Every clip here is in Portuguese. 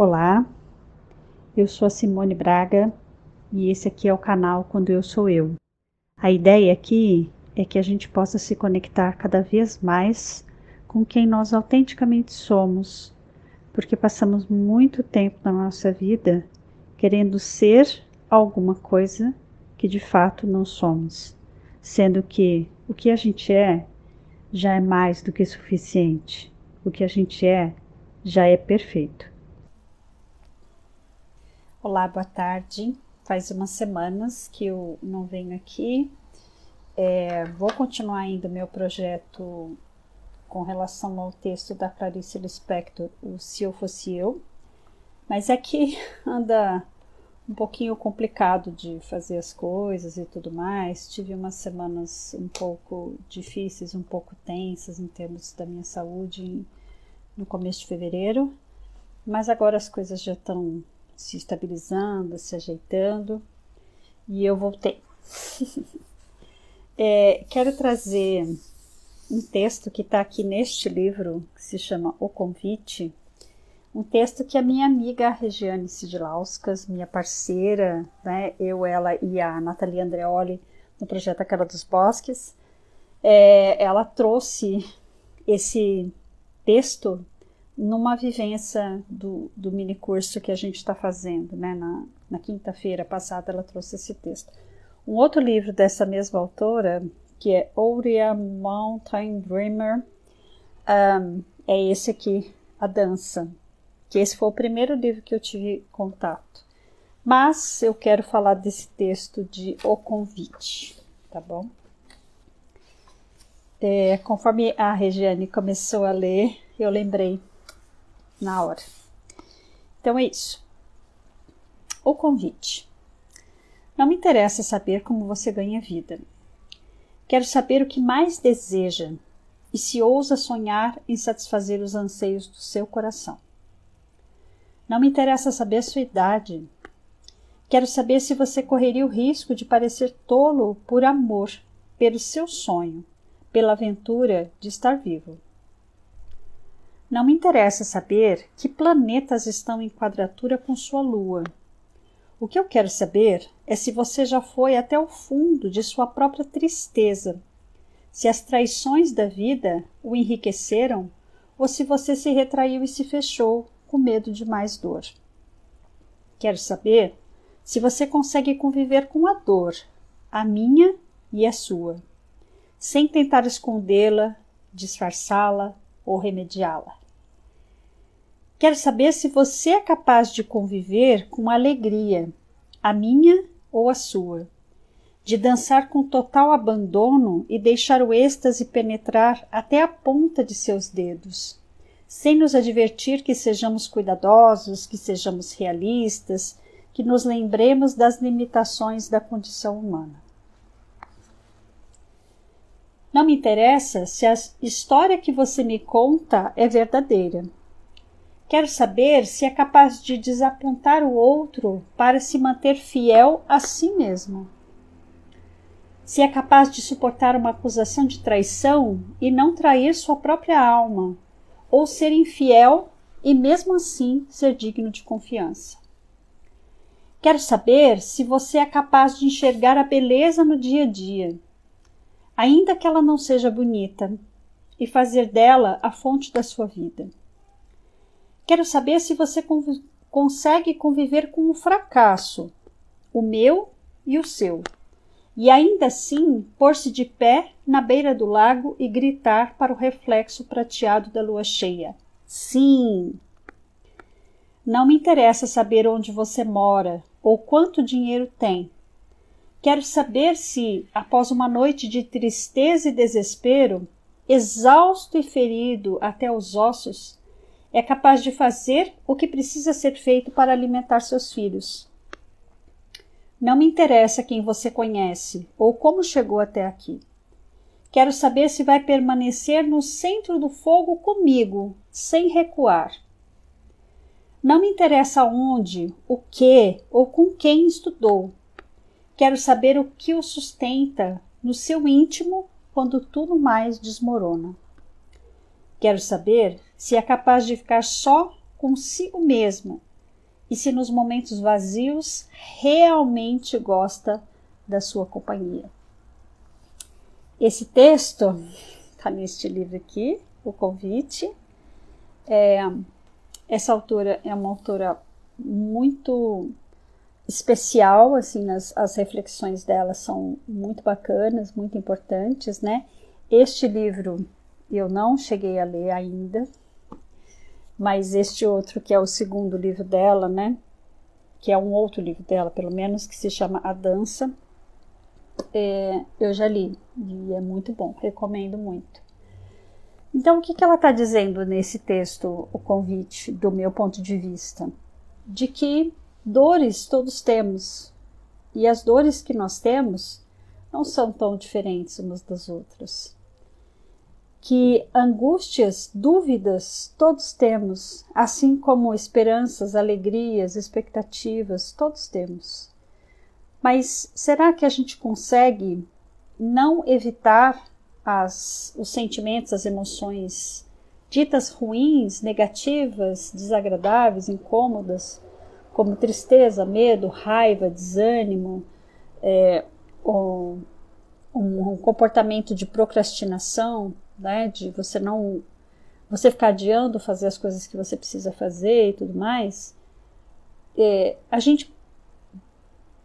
Olá, eu sou a Simone Braga e esse aqui é o canal Quando Eu Sou Eu. A ideia aqui é que a gente possa se conectar cada vez mais com quem nós autenticamente somos, porque passamos muito tempo na nossa vida querendo ser alguma coisa que de fato não somos, sendo que o que a gente é já é mais do que suficiente, o que a gente é já é perfeito. Olá, boa tarde. Faz umas semanas que eu não venho aqui. É, vou continuar ainda meu projeto com relação ao texto da Clarice Lispector, o Se Eu Fosse Eu, mas é que anda um pouquinho complicado de fazer as coisas e tudo mais. Tive umas semanas um pouco difíceis, um pouco tensas em termos da minha saúde no começo de fevereiro, mas agora as coisas já estão se estabilizando, se ajeitando, e eu voltei. é, quero trazer um texto que está aqui neste livro, que se chama O Convite, um texto que a minha amiga Regiane Sidilauskas, minha parceira, né, eu, ela e a Nathalie Andreoli, no projeto Aquela dos Bosques, é, ela trouxe esse texto numa vivência do, do mini curso que a gente está fazendo, né? Na, na quinta-feira passada ela trouxe esse texto. Um outro livro dessa mesma autora, que é Aurea Mountain Dreamer, um, é esse aqui, A Dança, que esse foi o primeiro livro que eu tive contato. Mas eu quero falar desse texto de O Convite, tá bom? É, conforme a Regiane começou a ler, eu lembrei na hora. Então é isso. O convite. Não me interessa saber como você ganha vida. Quero saber o que mais deseja e se ousa sonhar em satisfazer os anseios do seu coração. Não me interessa saber sua idade. Quero saber se você correria o risco de parecer tolo por amor, pelo seu sonho, pela aventura de estar vivo. Não me interessa saber que planetas estão em quadratura com sua Lua. O que eu quero saber é se você já foi até o fundo de sua própria tristeza, se as traições da vida o enriqueceram ou se você se retraiu e se fechou com medo de mais dor. Quero saber se você consegue conviver com a dor, a minha e a sua, sem tentar escondê-la, disfarçá-la ou remediá-la. Quero saber se você é capaz de conviver com alegria, a minha ou a sua, de dançar com total abandono e deixar o êxtase penetrar até a ponta de seus dedos, sem nos advertir que sejamos cuidadosos, que sejamos realistas, que nos lembremos das limitações da condição humana. Não me interessa se a história que você me conta é verdadeira Quero saber se é capaz de desapontar o outro para se manter fiel a si mesmo. Se é capaz de suportar uma acusação de traição e não trair sua própria alma, ou ser infiel e mesmo assim ser digno de confiança. Quero saber se você é capaz de enxergar a beleza no dia a dia, ainda que ela não seja bonita, e fazer dela a fonte da sua vida. Quero saber se você consegue conviver com o fracasso, o meu e o seu, e ainda assim pôr-se de pé na beira do lago e gritar para o reflexo prateado da lua cheia: Sim! Não me interessa saber onde você mora ou quanto dinheiro tem. Quero saber se, após uma noite de tristeza e desespero, exausto e ferido até os ossos, é capaz de fazer o que precisa ser feito para alimentar seus filhos. Não me interessa quem você conhece ou como chegou até aqui. Quero saber se vai permanecer no centro do fogo comigo, sem recuar. Não me interessa onde, o que ou com quem estudou. Quero saber o que o sustenta no seu íntimo quando tudo mais desmorona. Quero saber se é capaz de ficar só consigo mesmo e se nos momentos vazios realmente gosta da sua companhia. Esse texto está neste livro aqui, O Convite. É, essa autora é uma autora muito especial, assim, nas, as reflexões dela são muito bacanas, muito importantes, né? Este livro eu não cheguei a ler ainda, mas este outro, que é o segundo livro dela, né? Que é um outro livro dela, pelo menos, que se chama A Dança, é, eu já li e é muito bom, recomendo muito. Então, o que, que ela está dizendo nesse texto, o convite, do meu ponto de vista? De que dores todos temos. E as dores que nós temos não são tão diferentes umas das outras. Que angústias, dúvidas todos temos, assim como esperanças, alegrias, expectativas, todos temos. Mas será que a gente consegue não evitar as, os sentimentos, as emoções ditas ruins, negativas, desagradáveis, incômodas, como tristeza, medo, raiva, desânimo, é, um, um comportamento de procrastinação, né? De você não você ficar adiando fazer as coisas que você precisa fazer e tudo mais, é, a gente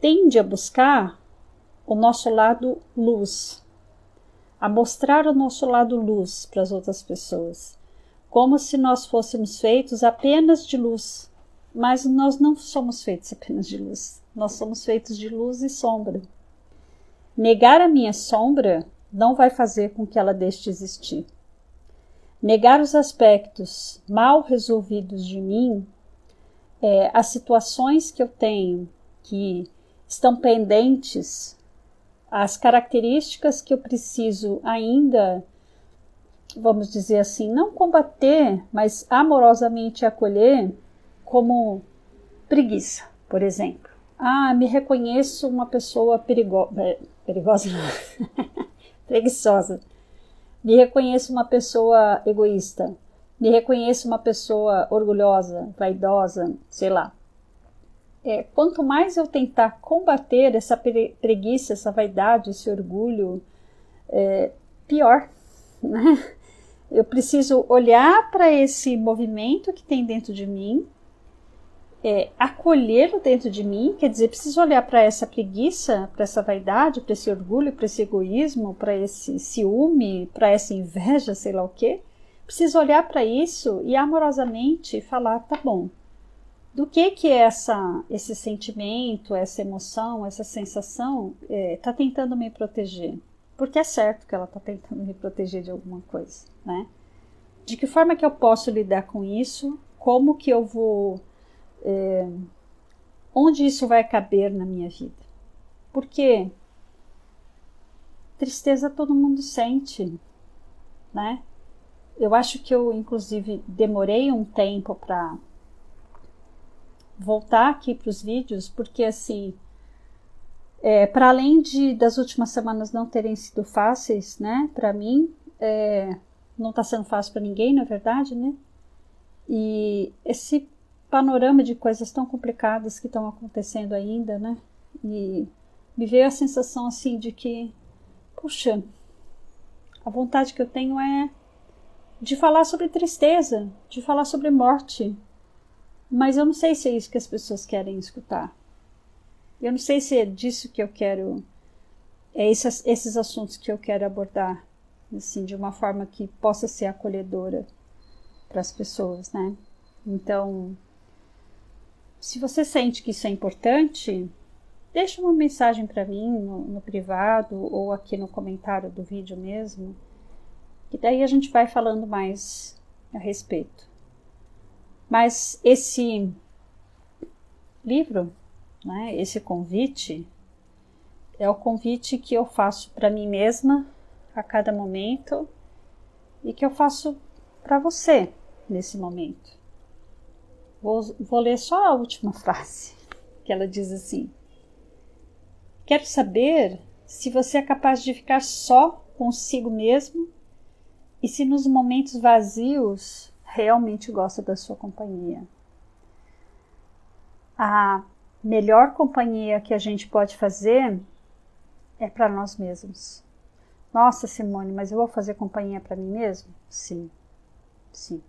tende a buscar o nosso lado luz, a mostrar o nosso lado luz para as outras pessoas, como se nós fôssemos feitos apenas de luz, mas nós não somos feitos apenas de luz, nós somos feitos de luz e sombra. Negar a minha sombra não vai fazer com que ela deixe de existir. Negar os aspectos mal resolvidos de mim, é, as situações que eu tenho que estão pendentes, as características que eu preciso ainda, vamos dizer assim, não combater, mas amorosamente acolher, como preguiça, por exemplo. Ah, me reconheço uma pessoa perigo é, perigosa. preguiçosa. Me reconheço uma pessoa egoísta. Me reconheço uma pessoa orgulhosa, vaidosa, sei lá. É, quanto mais eu tentar combater essa preguiça, essa vaidade, esse orgulho, é, pior. Né? Eu preciso olhar para esse movimento que tem dentro de mim é, acolhê-lo dentro de mim, quer dizer, preciso olhar para essa preguiça, para essa vaidade, para esse orgulho, para esse egoísmo, para esse ciúme, para essa inveja, sei lá o quê. Preciso olhar para isso e amorosamente falar, tá bom. Do que que essa, esse sentimento, essa emoção, essa sensação está é, tá tentando me proteger? Porque é certo que ela está tentando me proteger de alguma coisa, né? De que forma que eu posso lidar com isso? Como que eu vou é, onde isso vai caber na minha vida. Porque tristeza todo mundo sente, né? Eu acho que eu, inclusive, demorei um tempo para voltar aqui para os vídeos, porque assim, é, para além de das últimas semanas não terem sido fáceis, né, para mim, é, não está sendo fácil para ninguém, na verdade, né? E esse panorama de coisas tão complicadas que estão acontecendo ainda, né? E me veio a sensação assim de que, puxa, a vontade que eu tenho é de falar sobre tristeza, de falar sobre morte. Mas eu não sei se é isso que as pessoas querem escutar. Eu não sei se é disso que eu quero, é esses, esses assuntos que eu quero abordar, assim, de uma forma que possa ser acolhedora para as pessoas, né? Então, se você sente que isso é importante, deixa uma mensagem para mim no, no, privado ou aqui no comentário do vídeo mesmo, e daí a gente vai falando mais a respeito. Mas esse livro, né, esse convite, é o convite que eu faço para mim mesma a cada momento e que eu faço para você nesse momento. Vou, vou ler só a última frase, que ela diz assim: Quero saber se você é capaz de ficar só consigo mesmo e se nos momentos vazios realmente gosta da sua companhia. a melhor companhia que a gente pode fazer é para nós mesmos. Nossa, Simone, mas eu vou fazer companhia para mim mesmo? Sim, sim.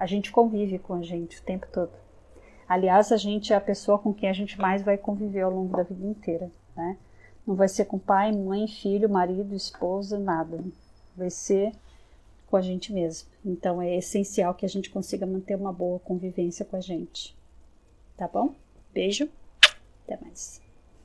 A gente convive com a gente o tempo todo. Aliás, a gente é a pessoa com quem a gente mais vai conviver ao longo da vida inteira, né? Não vai ser com pai, mãe, filho, marido, esposa, nada. Vai ser com a gente mesmo. Então é essencial que a gente consiga manter uma boa convivência com a gente. Tá bom? Beijo, até mais.